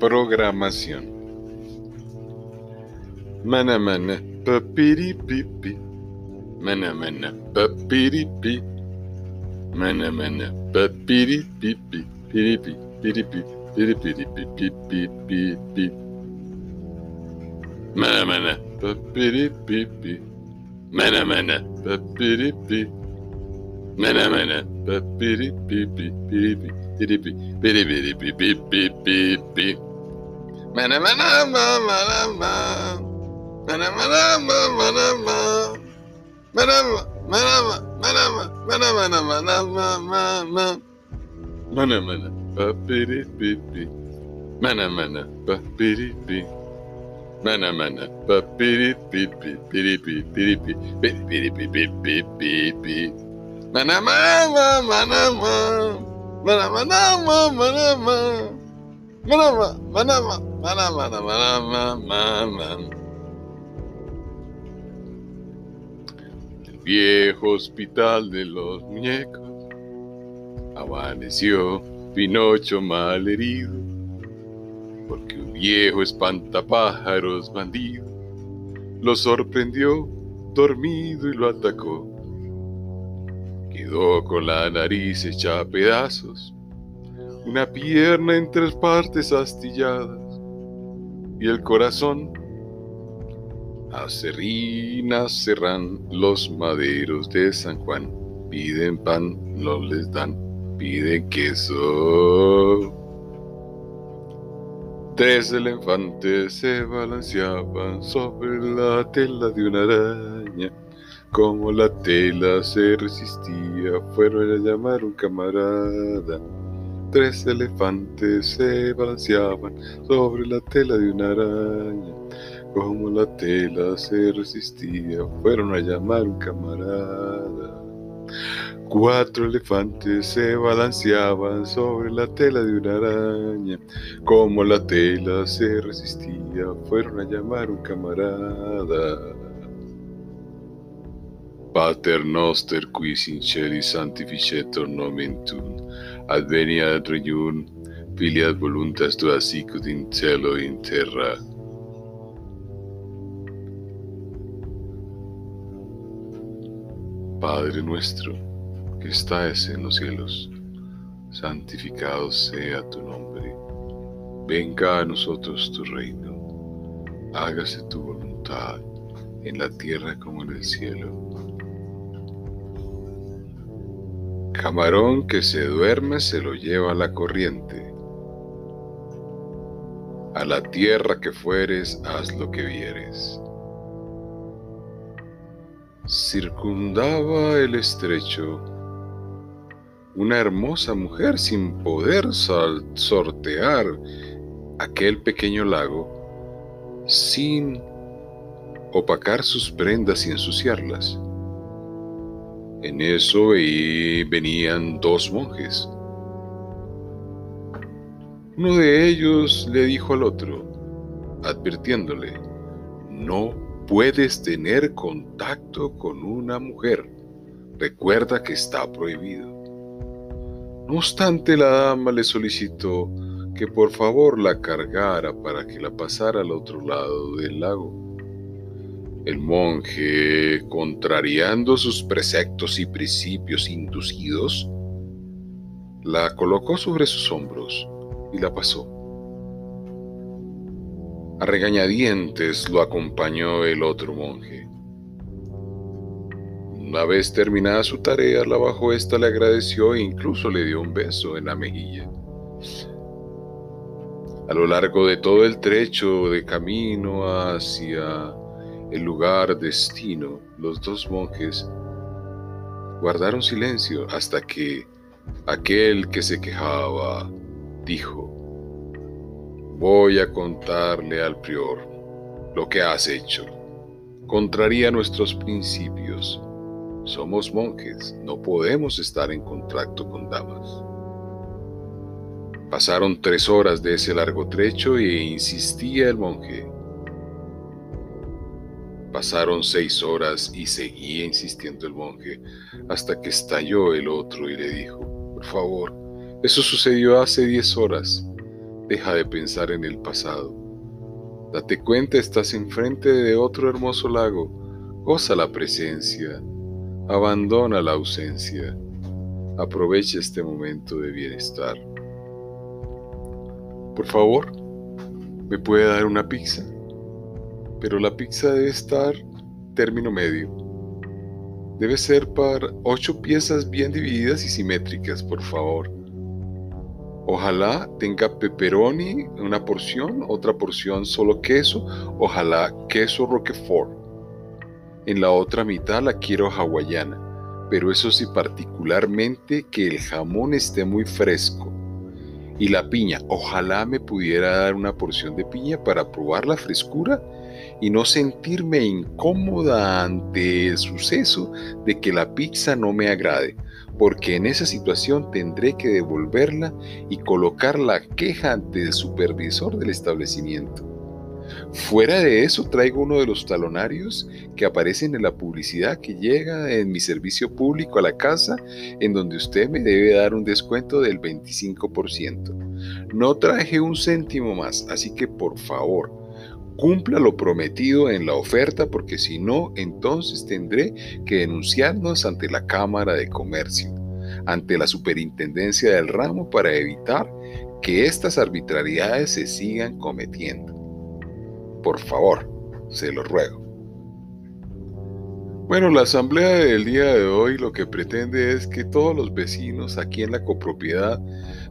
Programación. Mana papiripipi. Mana papiripi. Mana papiripipi. Piripi piripi piripiripipipipipi. Mana mana papiripipi. Mana papiripi. Mana papiripipi. Piripi piripi piripiripipipipipi. Mana mana ma mana ma. Mana mana ma mana ma. Mana ma mana ma mana ma mana mana mana ma ma ma. Mana mana papiripipi. Mana mana papiripi. Mana mana papiripipi. Piripi piripi piripiripipipipipi. Mana mana ma mana ma. Mana mana ma mana El viejo hospital de los muñecos amaneció Pinocho mal herido, porque un viejo espantapájaros bandido lo sorprendió dormido y lo atacó. Quedó con la nariz hecha a pedazos, una pierna en tres partes astilladas y el corazón acerrín cerran los maderos de San Juan. Piden pan, no les dan, piden queso. Tres elefantes se balanceaban sobre la tela de una araña. Como la tela se resistía, fueron a llamar un camarada. Tres elefantes se balanceaban sobre la tela de una araña. Como la tela se resistía, fueron a llamar un camarada. Cuatro elefantes se balanceaban sobre la tela de una araña. Como la tela se resistía, fueron a llamar un camarada. Pater noster qui sinceri sanctificetur nomen tuum, adveniat regnum, filiat voluntas tua sicut in cielo et in terra. Padre nuestro, que estás en los cielos, santificado sea tu nombre. Venga a nosotros tu reino. Hágase tu voluntad en la tierra como en el cielo. Camarón que se duerme se lo lleva la corriente. A la tierra que fueres, haz lo que vieres. Circundaba el estrecho una hermosa mujer sin poder sortear aquel pequeño lago sin opacar sus prendas y ensuciarlas. En eso venían dos monjes. Uno de ellos le dijo al otro, advirtiéndole, no puedes tener contacto con una mujer. Recuerda que está prohibido. No obstante, la dama le solicitó que por favor la cargara para que la pasara al otro lado del lago. El monje, contrariando sus preceptos y principios inducidos, la colocó sobre sus hombros y la pasó. A regañadientes lo acompañó el otro monje. Una vez terminada su tarea, la bajo esta le agradeció e incluso le dio un beso en la mejilla. A lo largo de todo el trecho de camino hacia el lugar destino, los dos monjes guardaron silencio hasta que aquel que se quejaba dijo, voy a contarle al prior lo que has hecho. Contraría nuestros principios. Somos monjes, no podemos estar en contacto con damas. Pasaron tres horas de ese largo trecho e insistía el monje. Pasaron seis horas y seguía insistiendo el monje hasta que estalló el otro y le dijo, por favor, eso sucedió hace diez horas. Deja de pensar en el pasado. Date cuenta, estás enfrente de otro hermoso lago. Goza la presencia. Abandona la ausencia. Aprovecha este momento de bienestar. Por favor, ¿me puede dar una pizza? Pero la pizza debe estar término medio. Debe ser para ocho piezas bien divididas y simétricas, por favor. Ojalá tenga pepperoni una porción, otra porción solo queso, ojalá queso roquefort. En la otra mitad la quiero hawaiana, pero eso sí particularmente que el jamón esté muy fresco. Y la piña, ojalá me pudiera dar una porción de piña para probar la frescura y no sentirme incómoda ante el suceso de que la pizza no me agrade porque en esa situación tendré que devolverla y colocar la queja ante el supervisor del establecimiento. Fuera de eso, traigo uno de los talonarios que aparecen en la publicidad que llega en mi servicio público a la casa, en donde usted me debe dar un descuento del 25%. No traje un céntimo más, así que por favor, cumpla lo prometido en la oferta porque si no, entonces tendré que denunciarnos ante la Cámara de Comercio, ante la Superintendencia del ramo para evitar que estas arbitrariedades se sigan cometiendo. Por favor, se lo ruego. Bueno, la asamblea del día de hoy lo que pretende es que todos los vecinos aquí en la copropiedad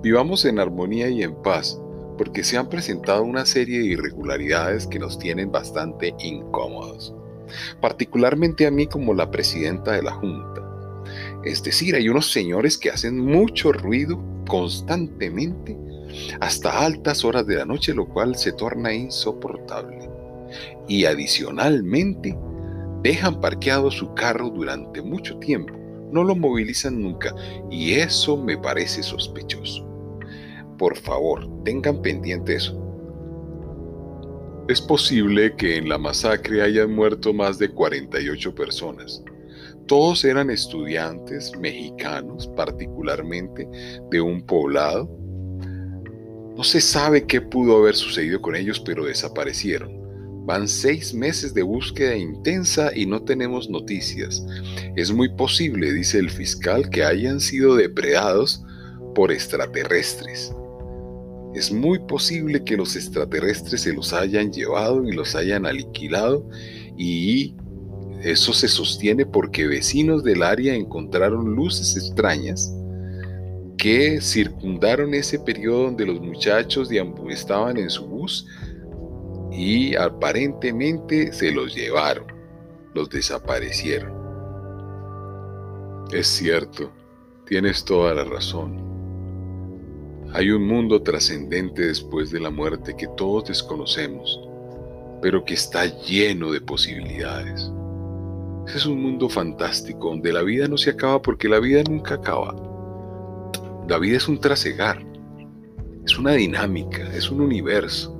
vivamos en armonía y en paz porque se han presentado una serie de irregularidades que nos tienen bastante incómodos, particularmente a mí como la presidenta de la Junta. Es decir, hay unos señores que hacen mucho ruido constantemente hasta altas horas de la noche, lo cual se torna insoportable. Y adicionalmente, dejan parqueado su carro durante mucho tiempo, no lo movilizan nunca, y eso me parece sospechoso. Por favor, tengan pendiente eso. Es posible que en la masacre hayan muerto más de 48 personas. Todos eran estudiantes mexicanos, particularmente de un poblado. No se sabe qué pudo haber sucedido con ellos, pero desaparecieron. Van seis meses de búsqueda intensa y no tenemos noticias. Es muy posible, dice el fiscal, que hayan sido depredados por extraterrestres. Es muy posible que los extraterrestres se los hayan llevado y los hayan aniquilado y eso se sostiene porque vecinos del área encontraron luces extrañas que circundaron ese periodo donde los muchachos estaban en su bus y aparentemente se los llevaron, los desaparecieron. Es cierto, tienes toda la razón. Hay un mundo trascendente después de la muerte que todos desconocemos, pero que está lleno de posibilidades. Ese es un mundo fantástico donde la vida no se acaba porque la vida nunca acaba. La vida es un trasegar, es una dinámica, es un universo.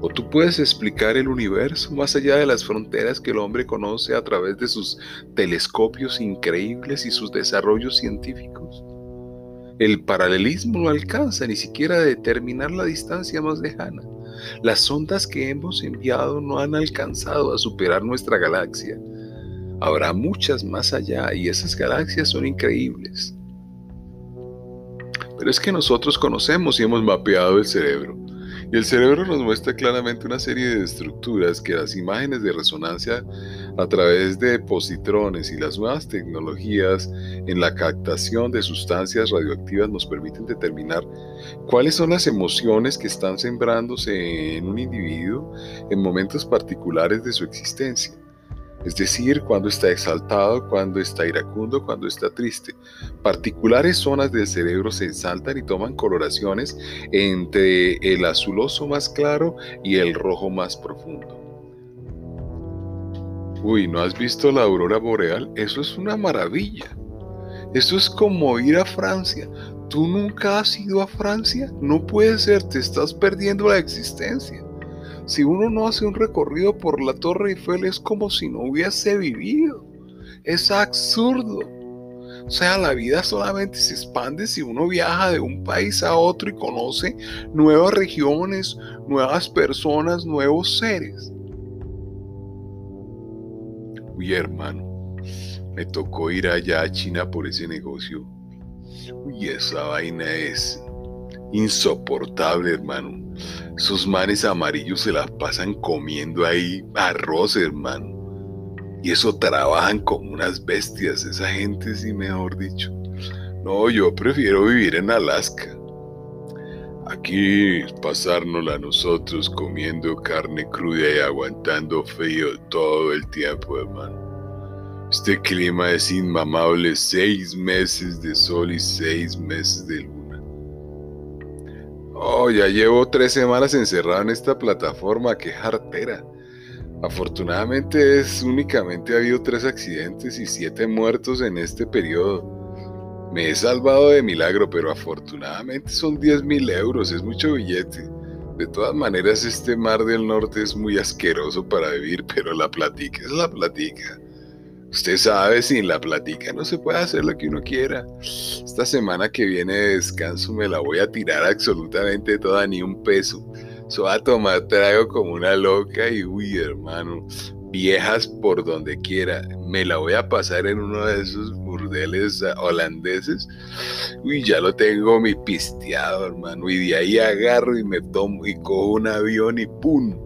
O tú puedes explicar el universo más allá de las fronteras que el hombre conoce a través de sus telescopios increíbles y sus desarrollos científicos. El paralelismo no alcanza ni siquiera a determinar la distancia más lejana. Las ondas que hemos enviado no han alcanzado a superar nuestra galaxia. Habrá muchas más allá y esas galaxias son increíbles. Pero es que nosotros conocemos y hemos mapeado el cerebro. El cerebro nos muestra claramente una serie de estructuras que las imágenes de resonancia a través de positrones y las nuevas tecnologías en la captación de sustancias radioactivas nos permiten determinar cuáles son las emociones que están sembrándose en un individuo en momentos particulares de su existencia es decir, cuando está exaltado, cuando está iracundo, cuando está triste. Particulares zonas del cerebro se exaltan y toman coloraciones entre el azuloso más claro y el rojo más profundo. Uy, ¿no has visto la aurora boreal? Eso es una maravilla. Eso es como ir a Francia. ¿Tú nunca has ido a Francia? No puede ser, te estás perdiendo la existencia. Si uno no hace un recorrido por la Torre Eiffel es como si no hubiese vivido. Es absurdo. O sea, la vida solamente se expande si uno viaja de un país a otro y conoce nuevas regiones, nuevas personas, nuevos seres. Uy, hermano, me tocó ir allá a China por ese negocio. Uy, esa vaina es insoportable, hermano. Sus manes amarillos se las pasan comiendo ahí arroz, hermano. Y eso trabajan como unas bestias, esa gente, sí, mejor dicho. No, yo prefiero vivir en Alaska. Aquí pasárnosla nosotros comiendo carne cruda y aguantando frío todo el tiempo, hermano. Este clima es inmamable, seis meses de sol y seis meses de luna. Oh, ya llevo tres semanas encerrado en esta plataforma, qué jartera. Afortunadamente es únicamente ha habido tres accidentes y siete muertos en este periodo. Me he salvado de milagro, pero afortunadamente son 10 mil euros, es mucho billete. De todas maneras, este mar del norte es muy asqueroso para vivir, pero la platica es la platica. Usted sabe, sin la platica no se puede hacer lo que uno quiera. Esta semana que viene de descanso me la voy a tirar absolutamente toda, ni un peso. So a tomar trago como una loca y uy, hermano, viejas por donde quiera. Me la voy a pasar en uno de esos burdeles holandeses. Uy, ya lo tengo mi pisteado, hermano. Y de ahí agarro y me tomo y cojo un avión y ¡pum!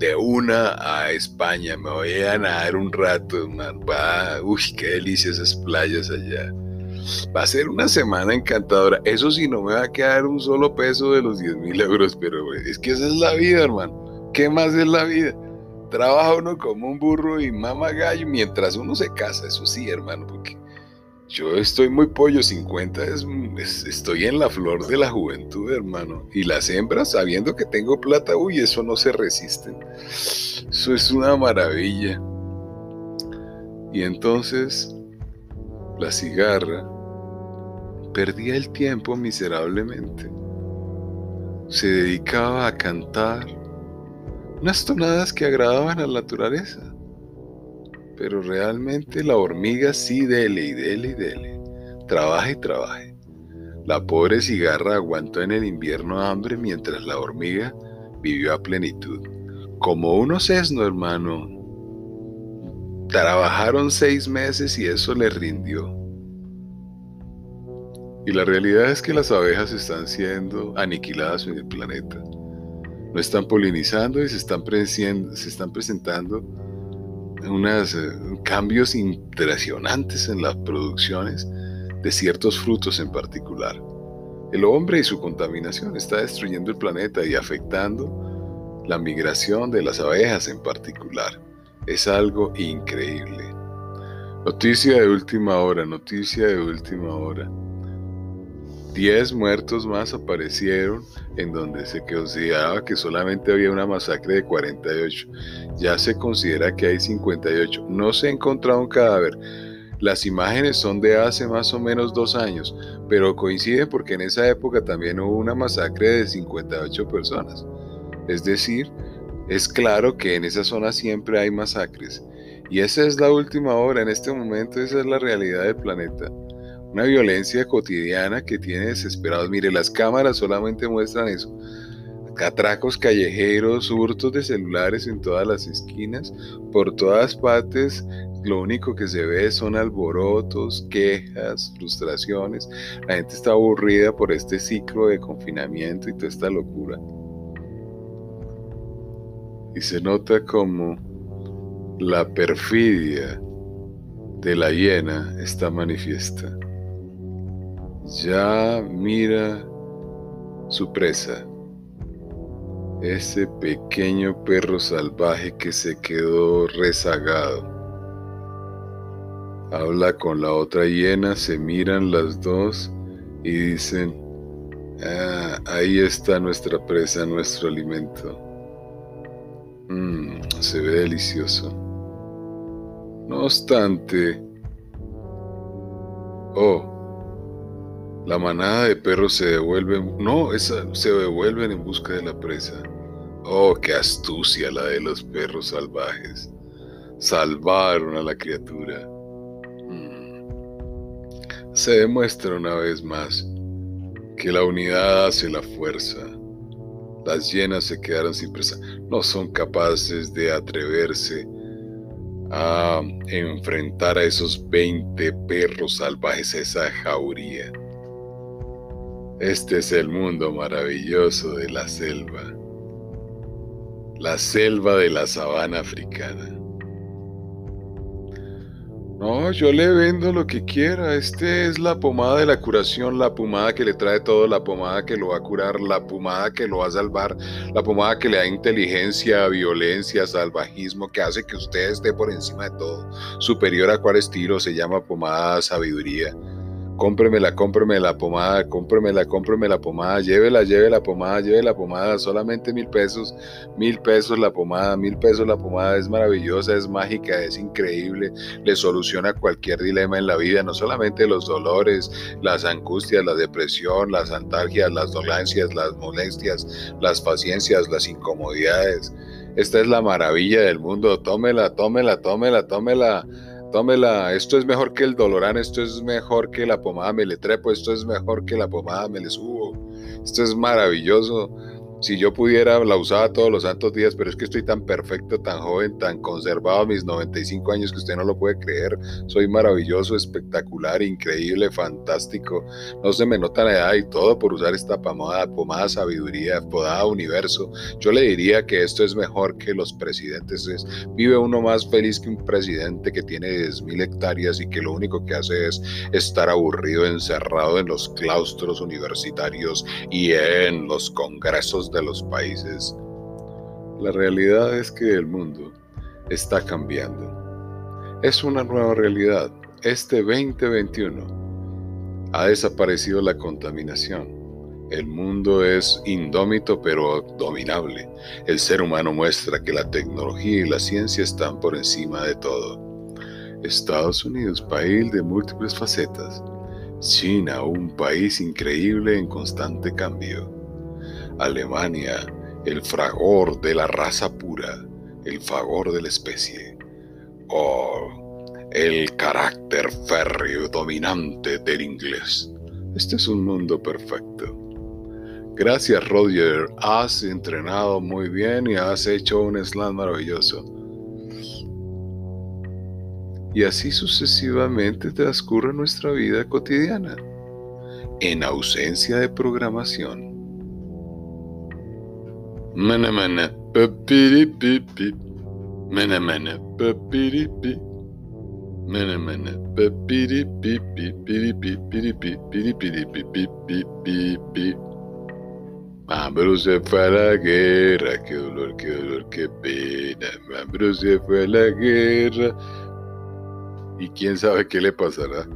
De una a España. Me voy a nadar un rato, hermano. uy, qué delicias esas playas allá. Va a ser una semana encantadora. Eso sí, no me va a quedar un solo peso de los 10 mil euros, pero es que esa es la vida, hermano. ¿Qué más es la vida? Trabaja uno como un burro y mama gallo mientras uno se casa, eso sí, hermano, porque yo estoy muy pollo, 50 es, estoy en la flor de la juventud, hermano. Y las hembras, sabiendo que tengo plata, uy, eso no se resisten. Eso es una maravilla. Y entonces la cigarra, perdía el tiempo miserablemente. Se dedicaba a cantar unas tonadas que agradaban a la naturaleza. Pero realmente la hormiga sí dele y dele y dele. Trabaja y trabaje. La pobre cigarra aguantó en el invierno hambre mientras la hormiga vivió a plenitud. Como uno sesno, hermano, Trabajaron seis meses y eso les rindió. Y la realidad es que las abejas están siendo aniquiladas en el planeta. No están polinizando y se están presentando unos eh, cambios impresionantes en las producciones de ciertos frutos en particular. El hombre y su contaminación está destruyendo el planeta y afectando la migración de las abejas en particular. Es algo increíble. Noticia de última hora, noticia de última hora. Diez muertos más aparecieron en donde se consideraba que solamente había una masacre de 48. Ya se considera que hay 58. No se ha encontrado un cadáver. Las imágenes son de hace más o menos dos años, pero coinciden porque en esa época también hubo una masacre de 58 personas. Es decir, es claro que en esa zona siempre hay masacres. Y esa es la última hora, en este momento esa es la realidad del planeta. Una violencia cotidiana que tiene desesperados. Mire, las cámaras solamente muestran eso. Atracos callejeros, hurtos de celulares en todas las esquinas, por todas partes. Lo único que se ve son alborotos, quejas, frustraciones. La gente está aburrida por este ciclo de confinamiento y toda esta locura y se nota como la perfidia de la hiena está manifiesta. Ya mira su presa, ese pequeño perro salvaje que se quedó rezagado. Habla con la otra hiena, se miran las dos y dicen, ah, ahí está nuestra presa, nuestro alimento. Mmm, se ve delicioso. No obstante, oh, la manada de perros se devuelven, no, esa, se devuelven en busca de la presa. Oh, qué astucia la de los perros salvajes. Salvaron a la criatura. Mm. se demuestra una vez más que la unidad hace la fuerza. Las llenas se quedaron sin presa. No son capaces de atreverse a enfrentar a esos 20 perros salvajes, esa jauría. Este es el mundo maravilloso de la selva. La selva de la sabana africana. No, yo le vendo lo que quiera. Este es la pomada de la curación, la pomada que le trae todo, la pomada que lo va a curar, la pomada que lo va a salvar, la pomada que le da inteligencia, violencia, salvajismo, que hace que usted esté por encima de todo. Superior a cuál estilo se llama pomada sabiduría cómpremela, cómpreme la pomada, cómpremela, cómpreme la pomada, llévela, lleve la pomada, lleve la pomada, solamente mil pesos, mil pesos la pomada, mil pesos la pomada, es maravillosa, es mágica, es increíble, le soluciona cualquier dilema en la vida, no solamente los dolores, las angustias, la depresión, las antalgias, las dolencias, las molestias, las paciencias, las incomodidades. Esta es la maravilla del mundo, tómela, tómela, tómela, tómela tómela, esto es mejor que el Dolorán, esto es mejor que la pomada Meletrepo, esto es mejor que la pomada Melesubo, esto es maravilloso. Si yo pudiera, la usaba todos los santos días, pero es que estoy tan perfecto, tan joven, tan conservado a mis 95 años que usted no lo puede creer. Soy maravilloso, espectacular, increíble, fantástico. No se me nota la edad y todo por usar esta pomada, pomada sabiduría, pomada universo. Yo le diría que esto es mejor que los presidentes. Es, vive uno más feliz que un presidente que tiene 10.000 hectáreas y que lo único que hace es estar aburrido, encerrado en los claustros universitarios y en los congresos de los países, la realidad es que el mundo está cambiando. Es una nueva realidad. Este 2021 ha desaparecido la contaminación. El mundo es indómito pero dominable. El ser humano muestra que la tecnología y la ciencia están por encima de todo. Estados Unidos, país de múltiples facetas. China, un país increíble en constante cambio. Alemania, el fragor de la raza pura, el fragor de la especie, o el carácter férreo dominante del inglés. Este es un mundo perfecto. Gracias Roger, has entrenado muy bien y has hecho un slam maravilloso. Y así sucesivamente transcurre nuestra vida cotidiana, en ausencia de programación Mana mana papiri pipi. Mana mana papiri pi. Mana mana papiri pipi piri pi piri pi piri piri pi pi pi pi pi. Mambro se fue a la guerra, qué dolor, qué dolor, qué pena. Mambro se fue a la guerra. Y quién sabe qué le pasará.